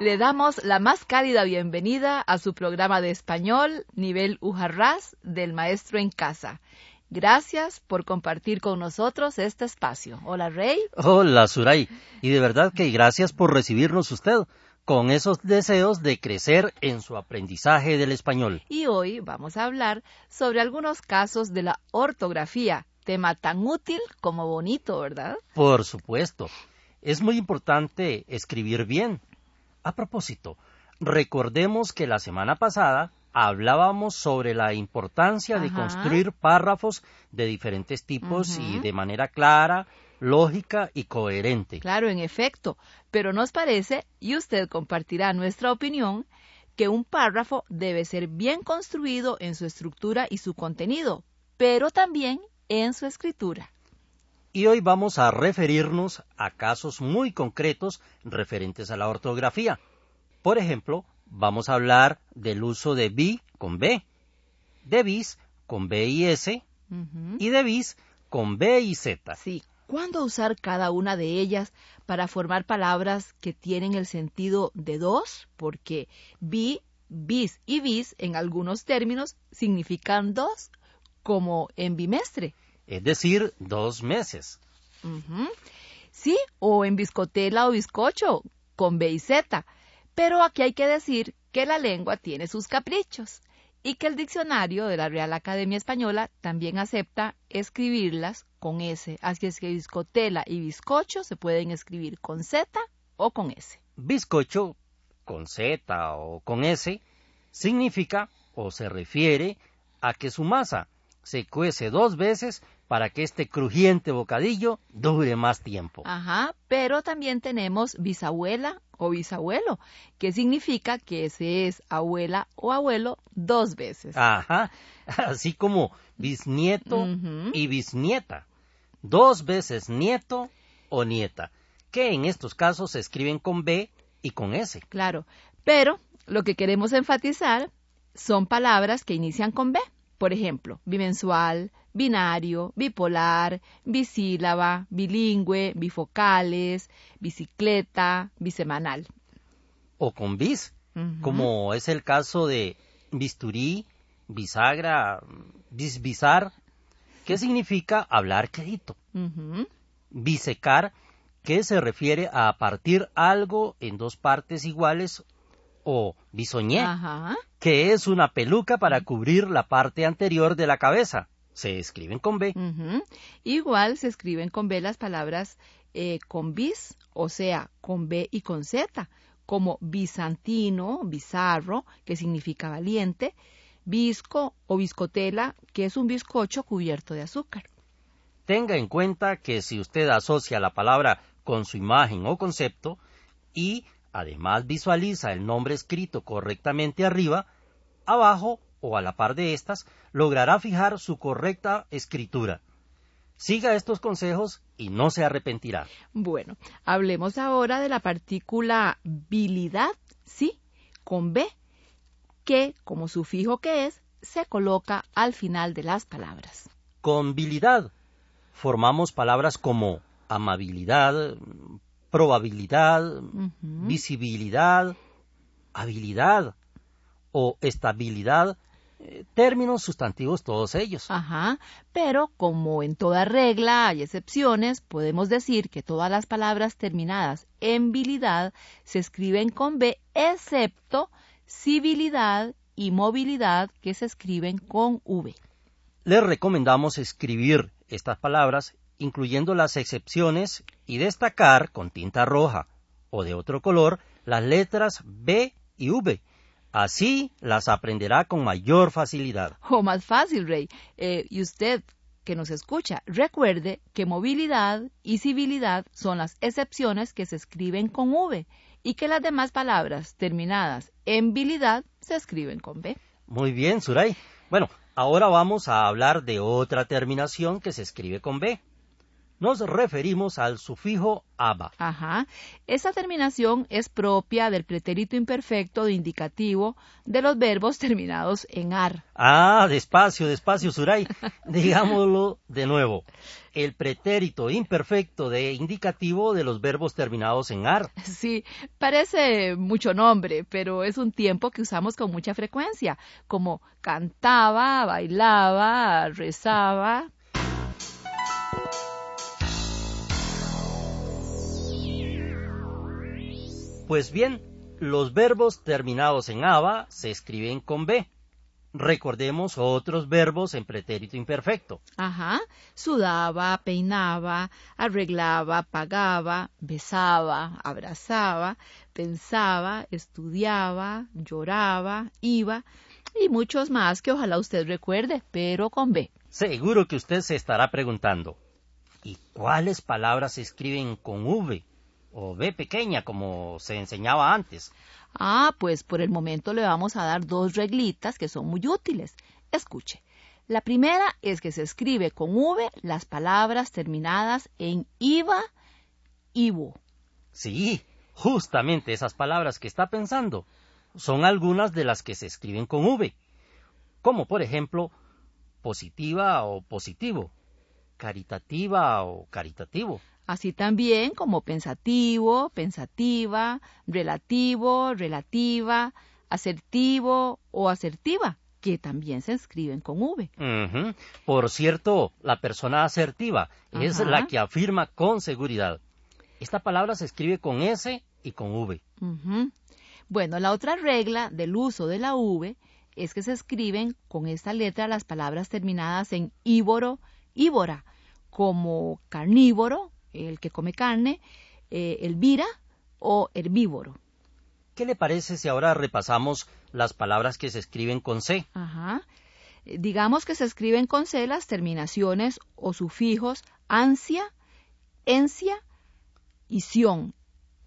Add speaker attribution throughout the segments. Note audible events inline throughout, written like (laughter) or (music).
Speaker 1: Le damos la más cálida bienvenida a su programa de español nivel Ujarrás del Maestro en Casa. Gracias por compartir con nosotros este espacio. Hola, Rey.
Speaker 2: Hola, Suray. Y de verdad que gracias por recibirnos usted con esos deseos de crecer en su aprendizaje del español.
Speaker 1: Y hoy vamos a hablar sobre algunos casos de la ortografía, tema tan útil como bonito, ¿verdad?
Speaker 2: Por supuesto. Es muy importante escribir bien, a propósito, recordemos que la semana pasada hablábamos sobre la importancia de construir párrafos de diferentes tipos y de manera clara, lógica y coherente.
Speaker 1: Claro, en efecto, pero nos parece, y usted compartirá nuestra opinión, que un párrafo debe ser bien construido en su estructura y su contenido, pero también en su escritura.
Speaker 2: Y hoy vamos a referirnos a casos muy concretos referentes a la ortografía. Por ejemplo, vamos a hablar del uso de bi con B, de bis con B y S y de bis con B y Z.
Speaker 1: Sí, ¿cuándo usar cada una de ellas para formar palabras que tienen el sentido de dos? Porque bi, bis y bis en algunos términos significan dos, como en bimestre
Speaker 2: es decir, dos meses.
Speaker 1: Sí, o en biscotela o bizcocho, con B y Z. Pero aquí hay que decir que la lengua tiene sus caprichos y que el diccionario de la Real Academia Española también acepta escribirlas con S. Así es que biscotela y bizcocho se pueden escribir con Z o con S.
Speaker 2: Bizcocho con Z o con S significa o se refiere a que su masa se cuece dos veces para que este crujiente bocadillo dure más tiempo.
Speaker 1: Ajá, pero también tenemos bisabuela o bisabuelo, que significa que se es abuela o abuelo dos veces.
Speaker 2: Ajá, (laughs) así como bisnieto y bisnieta, dos veces nieto o nieta, que en estos casos se escriben con B y con S.
Speaker 1: Claro, pero lo que queremos enfatizar son palabras que inician con B. Por ejemplo, bimensual, binario, bipolar, bisílaba, bilingüe, bifocales, bicicleta, bisemanal.
Speaker 2: O con bis, como es el caso de bisturí, bisagra, bisbisar, que significa hablar quedito. Bisecar, que se refiere a partir algo en dos partes iguales o bisoñé, que es una peluca para cubrir la parte anterior de la cabeza. Se escriben con B.
Speaker 1: Igual se escriben con B las palabras eh, con bis, o sea, con B y con Z, como bizantino, bizarro, que significa valiente, visco o biscotela, que es un bizcocho cubierto de azúcar.
Speaker 2: Tenga en cuenta que si usted asocia la palabra con su imagen o concepto y Además visualiza el nombre escrito correctamente arriba, abajo o a la par de estas, logrará fijar su correcta escritura. Siga estos consejos y no se arrepentirá.
Speaker 1: Bueno, hablemos ahora de la partícula bilidad, sí, con B, que, como sufijo que es, se coloca al final de las palabras.
Speaker 2: Con bilidad formamos palabras como amabilidad, probabilidad, visibilidad, habilidad o estabilidad, términos sustantivos todos ellos.
Speaker 1: Ajá, pero como en toda regla hay excepciones, podemos decir que todas las palabras terminadas en bilidad se escriben con B, excepto civilidad y movilidad que se escriben con V.
Speaker 2: Les recomendamos escribir estas palabras incluyendo las excepciones, y destacar con tinta roja o de otro color las letras B y V. Así las aprenderá con mayor facilidad.
Speaker 1: O más fácil, Rey. Eh, ¿Y usted que nos escucha, recuerde que movilidad y civilidad son las excepciones que se escriben con V y que las demás palabras terminadas en vilidad se escriben con B.
Speaker 2: Muy bien, Suray. Bueno, ahora vamos a hablar de otra terminación que se escribe con B nos referimos al sufijo aba.
Speaker 1: Ajá. Esa terminación es propia del pretérito imperfecto de indicativo de los verbos terminados en ar.
Speaker 2: Ah, despacio, despacio, Suray. (laughs) Digámoslo de nuevo. El pretérito imperfecto de indicativo de los verbos terminados en ar.
Speaker 1: Sí, parece mucho nombre, pero es un tiempo que usamos con mucha frecuencia, como cantaba, bailaba, rezaba.
Speaker 2: Pues bien, los verbos terminados en aba se escriben con B. Recordemos otros verbos en pretérito imperfecto.
Speaker 1: Ajá. Sudaba, peinaba, arreglaba, pagaba, besaba, abrazaba, pensaba, estudiaba, lloraba, iba y muchos más que ojalá usted recuerde, pero con B.
Speaker 2: Seguro que usted se estará preguntando, ¿y cuáles palabras se escriben con V? O B pequeña, como se enseñaba antes.
Speaker 1: Ah, pues por el momento le vamos a dar dos reglitas que son muy útiles. Escuche. La primera es que se escribe con V las palabras terminadas en IVA, IVO.
Speaker 2: Sí, justamente esas palabras que está pensando son algunas de las que se escriben con V, como por ejemplo positiva o positivo, caritativa o caritativo
Speaker 1: así también como pensativo, pensativa, relativo, relativa, asertivo o asertiva, que también se escriben con V.
Speaker 2: Por cierto, la persona asertiva es la que afirma con seguridad. Esta palabra se escribe con S y con V.
Speaker 1: Bueno, la otra regla del uso de la V es que se escriben con esta letra las palabras terminadas en íboro, íbora, como carnívoro, el que come carne, eh, elvira o herbívoro.
Speaker 2: ¿Qué le parece si ahora repasamos las palabras que se escriben con C?
Speaker 1: Ajá. Eh, digamos que se escriben con C las terminaciones o sufijos ansia, encia y sion,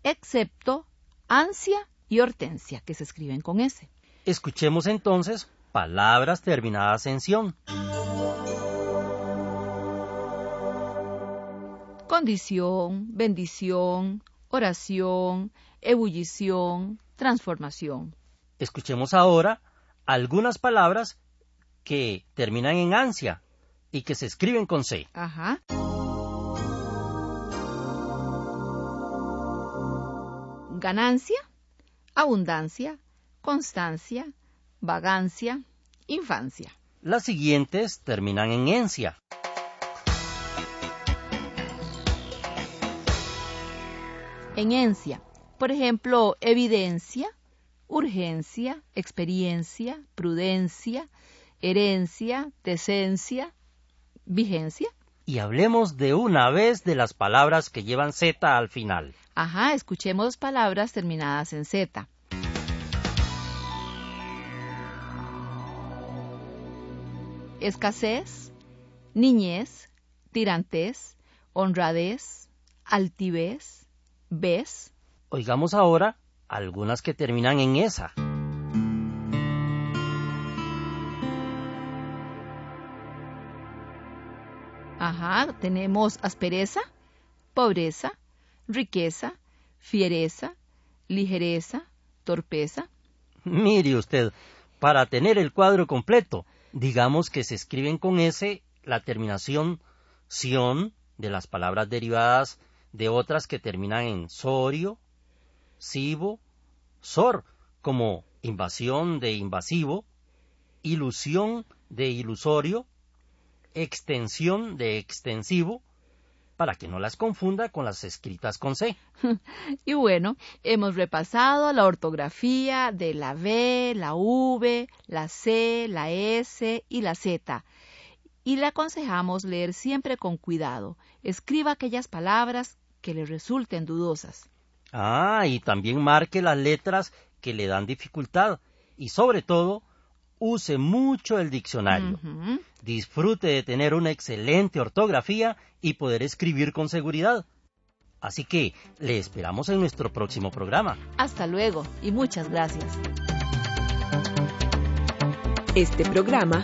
Speaker 1: excepto ansia y hortensia, que se escriben con S.
Speaker 2: Escuchemos entonces palabras terminadas en sion.
Speaker 1: Condición, bendición, oración, ebullición, transformación.
Speaker 2: Escuchemos ahora algunas palabras que terminan en ansia y que se escriben con C.
Speaker 1: Ajá. Ganancia, abundancia, constancia, vagancia, infancia.
Speaker 2: Las siguientes terminan en encia.
Speaker 1: En encia. Por ejemplo, evidencia, urgencia, experiencia, prudencia, herencia, decencia, vigencia.
Speaker 2: Y hablemos de una vez de las palabras que llevan Z al final.
Speaker 1: Ajá, escuchemos palabras terminadas en Z. Escasez, niñez, tirantez, honradez, altivez, ¿Ves?
Speaker 2: Oigamos ahora algunas que terminan en esa.
Speaker 1: Ajá, tenemos aspereza, pobreza, riqueza, fiereza, ligereza, torpeza.
Speaker 2: Mire usted, para tener el cuadro completo, digamos que se escriben con S la terminación sion de las palabras derivadas de otras que terminan en sorio, sivo, sor, como invasión de invasivo, ilusión de ilusorio, extensión de extensivo, para que no las confunda con las escritas con C. (laughs)
Speaker 1: y bueno, hemos repasado la ortografía de la B, la V, la C, la S y la Z y le aconsejamos leer siempre con cuidado. Escriba aquellas palabras que le resulten dudosas.
Speaker 2: Ah, y también marque las letras que le dan dificultad y sobre todo use mucho el diccionario. Disfrute de tener una excelente ortografía y poder escribir con seguridad. Así que le esperamos en nuestro próximo programa.
Speaker 1: Hasta luego y muchas gracias.
Speaker 3: Este programa